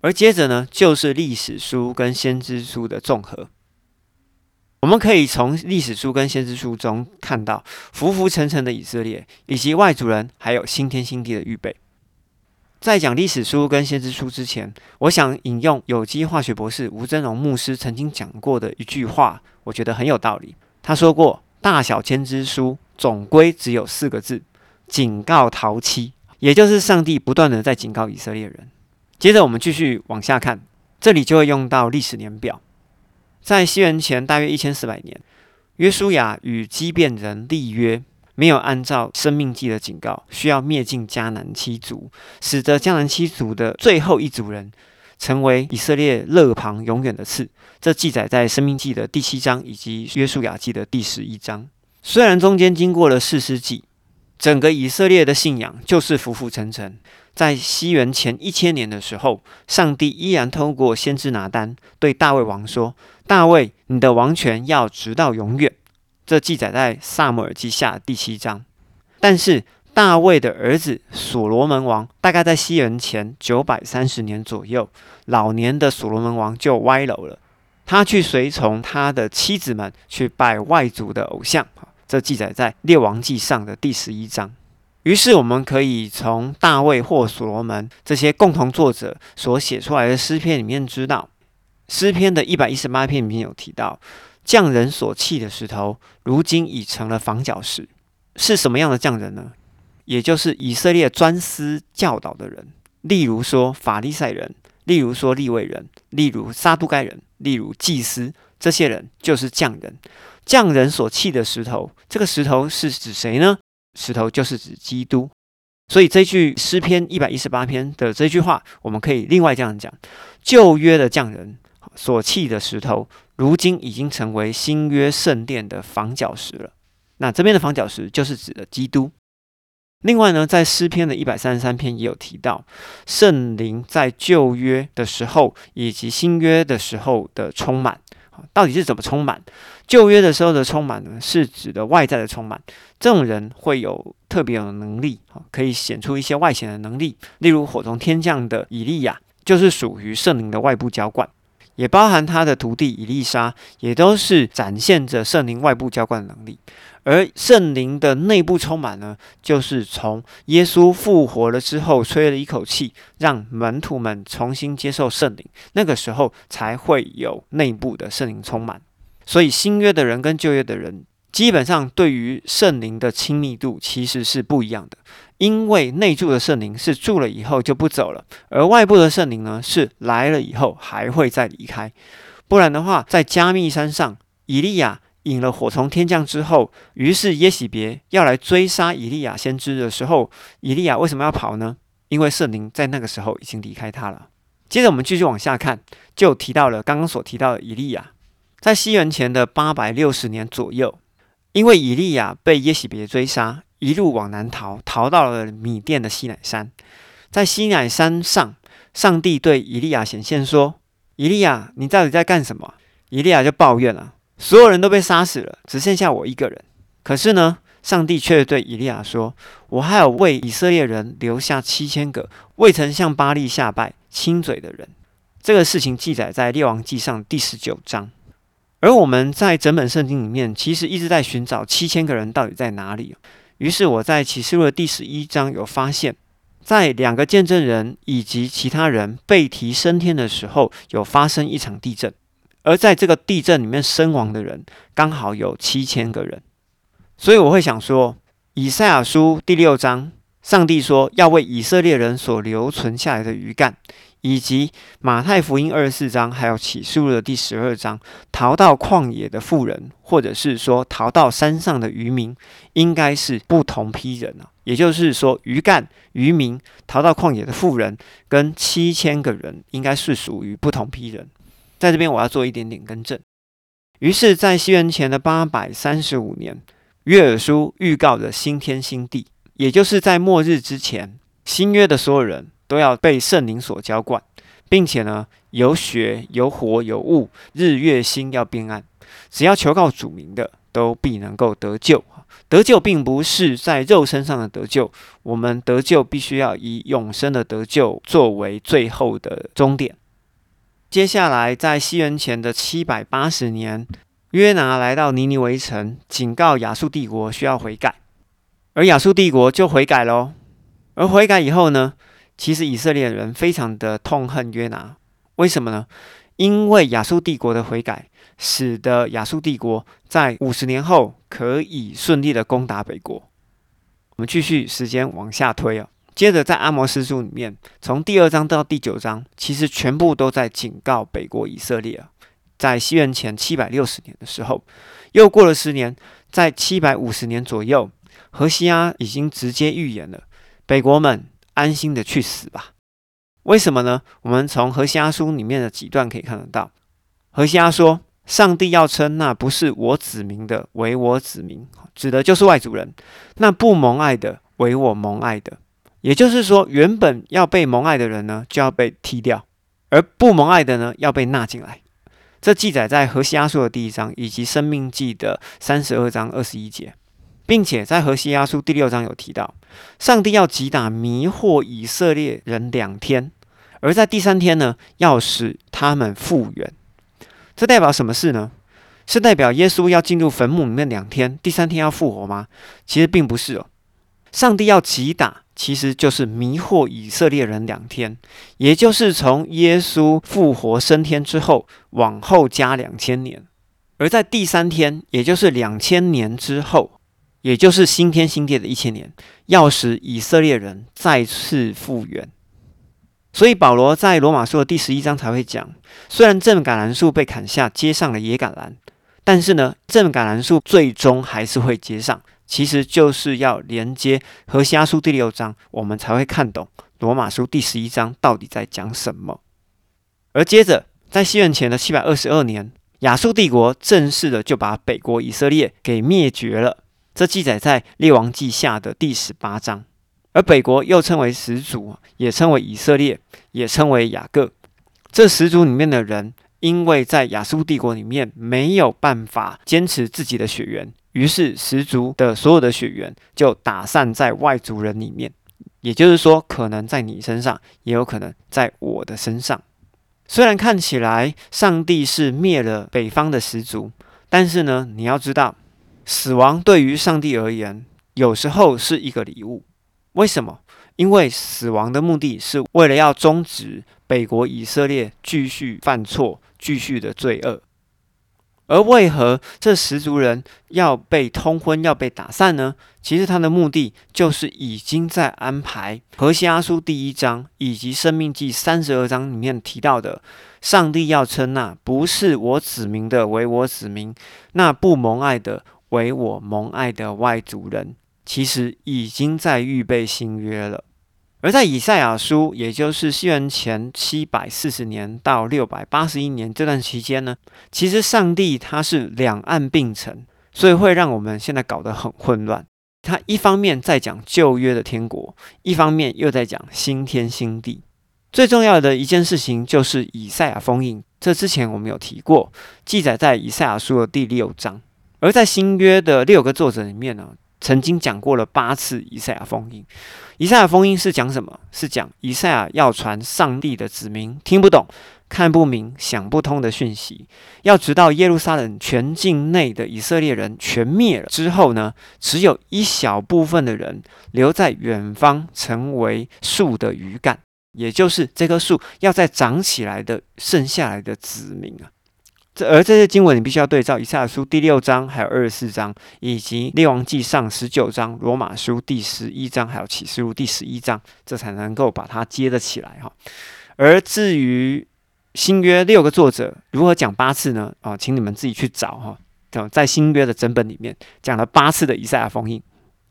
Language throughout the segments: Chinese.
而接着呢，就是历史书跟先知书的综合。我们可以从历史书跟先知书中看到浮浮沉沉的以色列，以及外族人，还有新天新地的预备。在讲历史书跟先知书之前，我想引用有机化学博士吴真荣牧师曾经讲过的一句话，我觉得很有道理。他说过：“大小先知书总归只有四个字，警告陶七，也就是上帝不断的在警告以色列人。”接着我们继续往下看，这里就会用到历史年表。在西元前大约一千四百年，约书亚与基变人立约，没有按照生命记的警告，需要灭尽迦南七族，使得迦南七族的最后一族人成为以色列勒旁永远的刺。这记载在生命记的第七章以及约书亚记的第十一章。虽然中间经过了四世纪，整个以色列的信仰就是浮浮沉沉。在西元前一千年的时候，上帝依然透过先知拿单对大卫王说：“大卫，你的王权要直到永远。”这记载在萨姆尔记下第七章。但是大卫的儿子所罗门王，大概在西元前九百三十年左右，老年的所罗门王就歪楼了，他去随从他的妻子们去拜外族的偶像。这记载在列王记上的第十一章。于是，我们可以从大卫或所罗门这些共同作者所写出来的诗篇里面知道，诗篇的一百一十八篇里面有提到，匠人所弃的石头，如今已成了房角石。是什么样的匠人呢？也就是以色列专司教导的人，例如说法利赛人，例如说利未人，例如撒都该人，例如祭司，这些人就是匠人。匠人所砌的石头，这个石头是指谁呢？石头就是指基督，所以这句诗篇一百一十八篇的这句话，我们可以另外这样讲：旧约的匠人所砌的石头，如今已经成为新约圣殿的房角石了。那这边的房角石就是指的基督。另外呢，在诗篇的一百三十三篇也有提到，圣灵在旧约的时候以及新约的时候的充满。到底是怎么充满？旧约的时候的充满呢，是指的外在的充满。这种人会有特别有能力，可以显出一些外显的能力。例如火从天降的以利亚，就是属于圣灵的外部浇灌，也包含他的徒弟以丽莎，也都是展现着圣灵外部浇灌的能力。而圣灵的内部充满呢，就是从耶稣复活了之后，吹了一口气，让门徒们重新接受圣灵，那个时候才会有内部的圣灵充满。所以新约的人跟旧约的人，基本上对于圣灵的亲密度其实是不一样的，因为内住的圣灵是住了以后就不走了，而外部的圣灵呢，是来了以后还会再离开。不然的话，在加密山上，以利亚。引了火从天降之后，于是耶喜别要来追杀以利亚先知的时候，以利亚为什么要跑呢？因为圣灵在那个时候已经离开他了。接着我们继续往下看，就提到了刚刚所提到的以利亚，在西元前的八百六十年左右，因为以利亚被耶喜别追杀，一路往南逃，逃到了米甸的西乃山。在西乃山上，上帝对以利亚显现说：“以利亚，你到底在干什么？”以利亚就抱怨了。所有人都被杀死了，只剩下我一个人。可是呢，上帝却对以利亚说：“我还有为以色列人留下七千个未曾向巴利下拜、亲嘴的人。”这个事情记载在列王记上第十九章。而我们在整本圣经里面，其实一直在寻找七千个人到底在哪里。于是我在启示录的第十一章有发现，在两个见证人以及其他人被提升天的时候，有发生一场地震。而在这个地震里面身亡的人刚好有七千个人，所以我会想说，以赛亚书第六章，上帝说要为以色列人所留存下来的余干，以及马太福音二十四章，还有启示录的第十二章，逃到旷野的妇人，或者是说逃到山上的渔民，应该是不同批人啊。也就是说，鱼干、渔民逃到旷野的妇人，跟七千个人，应该是属于不同批人。在这边，我要做一点点更正。于是，在西元前的八百三十五年，约尔书预告着新天新地，也就是在末日之前，新约的所有人都要被圣灵所浇灌，并且呢，有血、有火、有雾，日月星要变暗，只要求告主名的，都必能够得救。得救并不是在肉身上的得救，我们得救必须要以永生的得救作为最后的终点。接下来，在西元前的七百八十年，约拿来到尼尼微城，警告亚述帝国需要悔改，而亚述帝国就悔改喽。而悔改以后呢，其实以色列人非常的痛恨约拿，为什么呢？因为亚述帝国的悔改，使得亚述帝国在五十年后可以顺利的攻打北国。我们继续时间往下推啊。接着，在阿摩斯书里面，从第二章到第九章，其实全部都在警告北国以色列。在西元前七百六十年的时候，又过了十年，在七百五十年左右，何西阿已经直接预言了：北国们安心的去死吧。为什么呢？我们从何西阿书里面的几段可以看得到，何西阿说：“上帝要称那不是我子民的为我子民，指的就是外族人；那不蒙爱的为我蒙爱的。”也就是说，原本要被蒙爱的人呢，就要被踢掉；而不蒙爱的呢，要被纳进来。这记载在何西阿书的第一章，以及生命记的三十二章二十一节，并且在何西阿书第六章有提到，上帝要击打迷惑以色列人两天，而在第三天呢，要使他们复原。这代表什么事呢？是代表耶稣要进入坟墓里面两天，第三天要复活吗？其实并不是哦。上帝要击打。其实就是迷惑以色列人两天，也就是从耶稣复活升天之后往后加两千年，而在第三天，也就是两千年之后，也就是新天新地的一千年，要使以色列人再次复原。所以保罗在罗马书的第十一章才会讲：虽然正橄榄树被砍下，接上了野橄榄，但是呢，正橄榄树最终还是会接上。其实就是要连接和西阿书第六章，我们才会看懂罗马书第十一章到底在讲什么。而接着，在西元前的七百二十二年，亚述帝国正式的就把北国以色列给灭绝了。这记载在列王记下的第十八章。而北国又称为始祖，也称为以色列，也称为雅各。这始祖里面的人，因为在亚述帝国里面没有办法坚持自己的血缘。于是十族的所有的血缘就打散在外族人里面，也就是说，可能在你身上，也有可能在我的身上。虽然看起来上帝是灭了北方的十族，但是呢，你要知道，死亡对于上帝而言，有时候是一个礼物。为什么？因为死亡的目的是为了要终止北国以色列继续犯错、继续的罪恶。而为何这十族人要被通婚、要被打散呢？其实他的目的就是已经在安排何西阿书第一章以及生命记三十二章里面提到的，上帝要称那不是我子民的为我子民，那不蒙爱的为我蒙爱的外族人，其实已经在预备新约了。而在以赛亚书，也就是西元前七百四十年到六百八十一年这段期间呢，其实上帝他是两岸并存，所以会让我们现在搞得很混乱。他一方面在讲旧约的天国，一方面又在讲新天新地。最重要的一件事情就是以赛亚封印，这之前我们有提过，记载在以赛亚书的第六章。而在新约的六个作者里面呢，曾经讲过了八次以赛亚封印。以赛亚封印是讲什么？是讲以赛亚要传上帝的子民听不懂、看不明、想不通的讯息，要直到耶路撒冷全境内的以色列人全灭了之后呢，只有一小部分的人留在远方，成为树的余干，也就是这棵树要再长起来的剩下来的子民啊。而这些经文，你必须要对照以赛亚书第六章，还有二十四章，以及列王记上十九章、罗马书第十一章，还有启示录第十一章，这才能够把它接得起来哈。而至于新约六个作者如何讲八次呢？啊，请你们自己去找哈。在新约的整本里面讲了八次的以赛亚封印。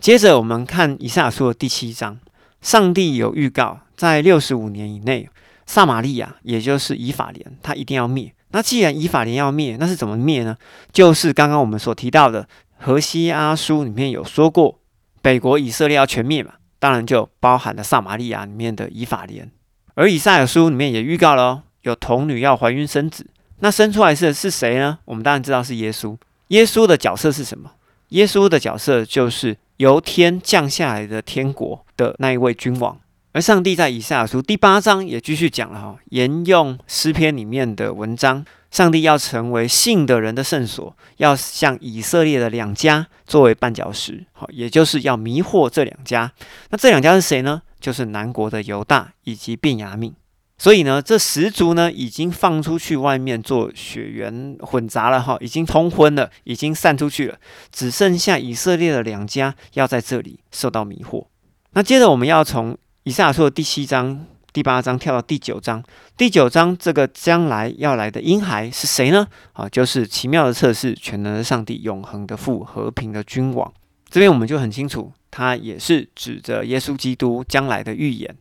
接着我们看以赛亚书的第七章，上帝有预告，在六十五年以内，撒玛利亚，也就是以法莲，他一定要灭。那既然以法莲要灭，那是怎么灭呢？就是刚刚我们所提到的《何西阿书》里面有说过，北国以色列要全灭嘛，当然就包含了撒玛利亚里面的以法莲。而以赛尔书里面也预告了哦，有童女要怀孕生子，那生出来是是谁呢？我们当然知道是耶稣。耶稣的角色是什么？耶稣的角色就是由天降下来的天国的那一位君王。而上帝在以赛亚书第八章也继续讲了哈，沿用诗篇里面的文章，上帝要成为信的人的圣所，要向以色列的两家作为绊脚石，好，也就是要迷惑这两家。那这两家是谁呢？就是南国的犹大以及便雅悯。所以呢，这十族呢已经放出去外面做血缘混杂了哈，已经通婚了，已经散出去了，只剩下以色列的两家要在这里受到迷惑。那接着我们要从以赛亚书的第七章、第八章跳到第九章。第九章这个将来要来的婴孩是谁呢？啊，就是奇妙的测试、全能的上帝、永恒的父、和平的君王。这边我们就很清楚，他也是指着耶稣基督将来的预言。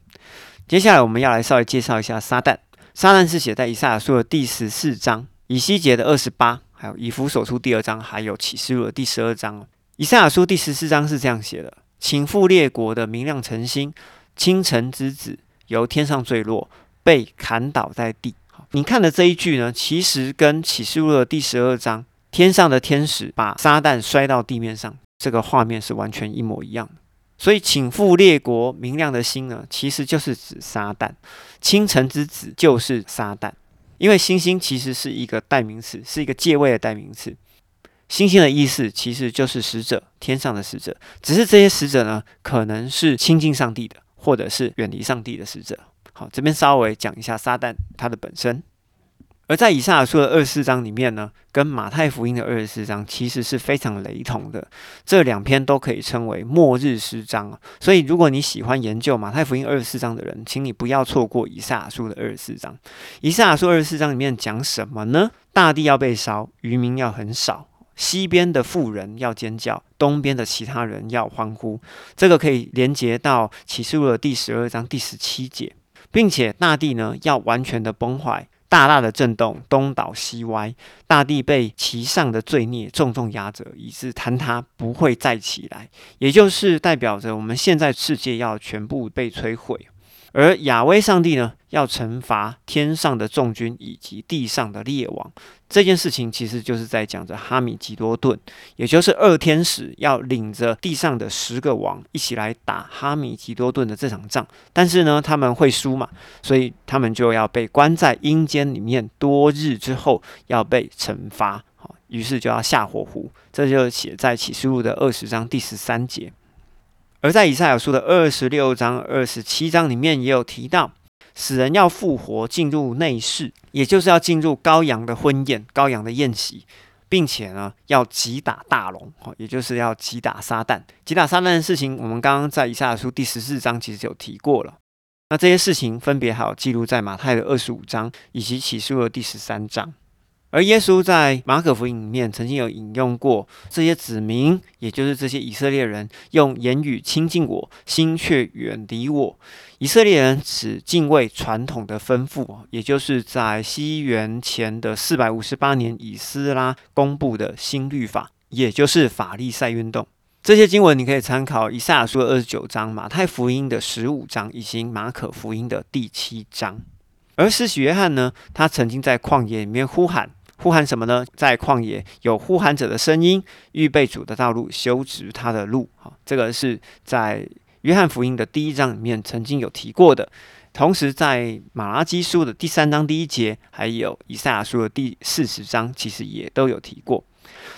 接下来我们要来稍微介绍一下撒旦。撒旦是写在以赛亚书的第十四章、以西结的二十八，还有以弗所书第二章，还有启示录的第十二章。以赛亚书第十四章是这样写的：请复列国的明亮晨星。清晨之子由天上坠落，被砍倒在地。你看的这一句呢，其实跟启示录的第十二章天上的天使把撒旦摔到地面上这个画面是完全一模一样的。所以，请复列国明亮的星呢，其实就是指撒旦。清晨之子就是撒旦，因为星星其实是一个代名词，是一个借位的代名词。星星的意思其实就是使者，天上的使者。只是这些使者呢，可能是亲近上帝的。或者是远离上帝的使者。好，这边稍微讲一下撒旦它的本身。而在以赛亚书的二十四章里面呢，跟马太福音的二十四章其实是非常雷同的。这两篇都可以称为末日诗章。所以，如果你喜欢研究马太福音二十四章的人，请你不要错过以赛亚书的二十四章。以赛亚书二十四章里面讲什么呢？大地要被烧，渔民要很少。西边的富人要尖叫，东边的其他人要欢呼。这个可以连接到启示录的第十二章第十七节，并且大地呢要完全的崩坏，大大的震动，东倒西歪，大地被其上的罪孽重重压着，以致坍塌，不会再起来。也就是代表着我们现在世界要全部被摧毁。而亚威上帝呢，要惩罚天上的众军以及地上的列王，这件事情其实就是在讲着哈米吉多顿，也就是二天使要领着地上的十个王一起来打哈米吉多顿的这场仗。但是呢，他们会输嘛，所以他们就要被关在阴间里面多日之后要被惩罚，好，于是就要下火湖。这就写在启示录的二十章第十三节。而在以赛亚书的二十六章、二十七章里面，也有提到死人要复活，进入内室，也就是要进入羔羊的婚宴、羔羊的宴席，并且呢，要击打大龙，也就是要击打撒旦。击打撒旦的事情，我们刚刚在以赛亚书第十四章其实有提过了。那这些事情分别还有记录在马太的二十五章以及启示录的第十三章。而耶稣在马可福音里面曾经有引用过这些子民，也就是这些以色列人，用言语亲近我，心却远离我。以色列人只敬畏传统的吩咐，也就是在西元前的四百五十八年，以斯拉公布的新律法，也就是法利赛运动。这些经文你可以参考以赛亚书的二十九章、马太福音的十五章以及马可福音的第七章。而施洗约翰呢，他曾经在旷野里面呼喊。呼喊什么呢？在旷野有呼喊者的声音，预备主的道路，修直他的路。好，这个是在约翰福音的第一章里面曾经有提过的。同时，在马拉基书的第三章第一节，还有以赛亚书的第四十章，其实也都有提过。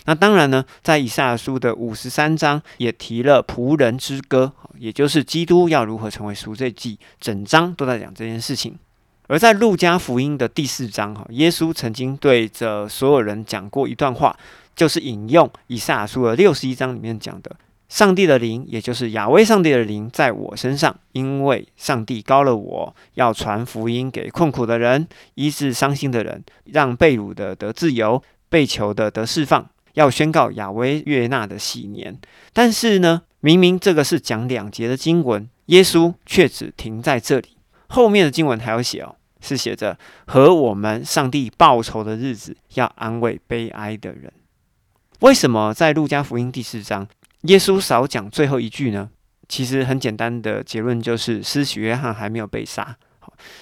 那当然呢，在以赛亚书的五十三章也提了仆人之歌，也就是基督要如何成为赎罪祭，整章都在讲这件事情。而在路加福音的第四章，哈，耶稣曾经对着所有人讲过一段话，就是引用以赛亚书的六十一章里面讲的：“上帝的灵，也就是亚威上帝的灵，在我身上，因为上帝高了我，要传福音给困苦的人，医治伤心的人，让被掳的得自由，被囚的得释放，要宣告亚威悦纳的喜年。”但是呢，明明这个是讲两节的经文，耶稣却只停在这里。后面的经文还有写哦，是写着和我们上帝报仇的日子，要安慰悲哀的人。为什么在路加福音第四章，耶稣少讲最后一句呢？其实很简单的结论就是，施洗约翰还没有被杀，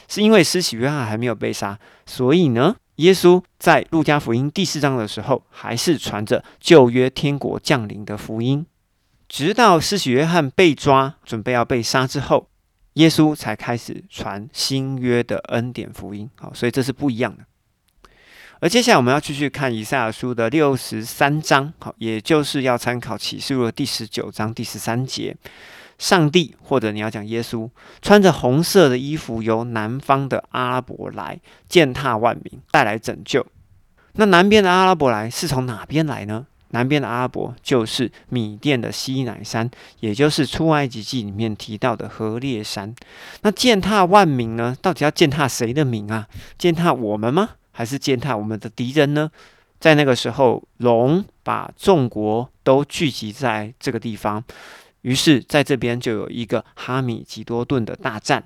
是因为施洗约翰还没有被杀，所以呢，耶稣在路加福音第四章的时候，还是传着旧约天国降临的福音，直到施洗约翰被抓，准备要被杀之后，耶稣才开始传新约的恩典福音。好，所以这是不一样的。而接下来我们要继续看以赛亚书的六十三章，好，也就是要参考启示录的第十九章第十三节。上帝，或者你要讲耶稣，穿着红色的衣服，由南方的阿拉伯来践踏万民，带来拯救。那南边的阿拉伯来是从哪边来呢？南边的阿拉伯就是米甸的西乃山，也就是出埃及记里面提到的河烈山。那践踏万民呢？到底要践踏谁的民啊？践踏我们吗？还是践踏我们的敌人呢？在那个时候，龙把众国都聚集在这个地方。于是，在这边就有一个哈米吉多顿的大战。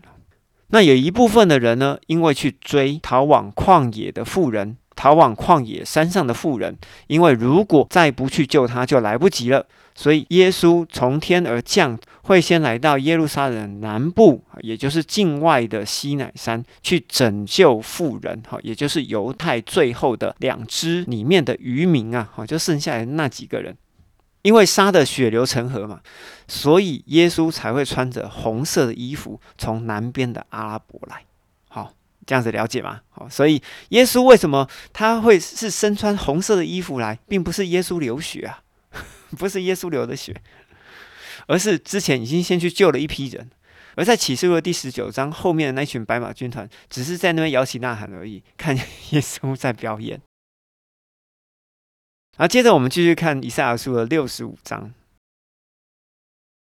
那有一部分的人呢，因为去追逃往旷野的妇人，逃往旷野山上的妇人，因为如果再不去救他，就来不及了。所以，耶稣从天而降，会先来到耶路撒冷南部，也就是境外的西乃山，去拯救妇人。哈，也就是犹太最后的两支里面的渔民啊，哈，就剩下来那几个人。因为杀的血流成河嘛，所以耶稣才会穿着红色的衣服从南边的阿拉伯来。这样子了解吗？好，所以耶稣为什么他会是身穿红色的衣服来，并不是耶稣流血啊，不是耶稣流的血，而是之前已经先去救了一批人，而在启示录第十九章后面的那群白马军团，只是在那边摇旗呐喊而已，看耶稣在表演。然后接着我们继续看以赛亚书的六十五章。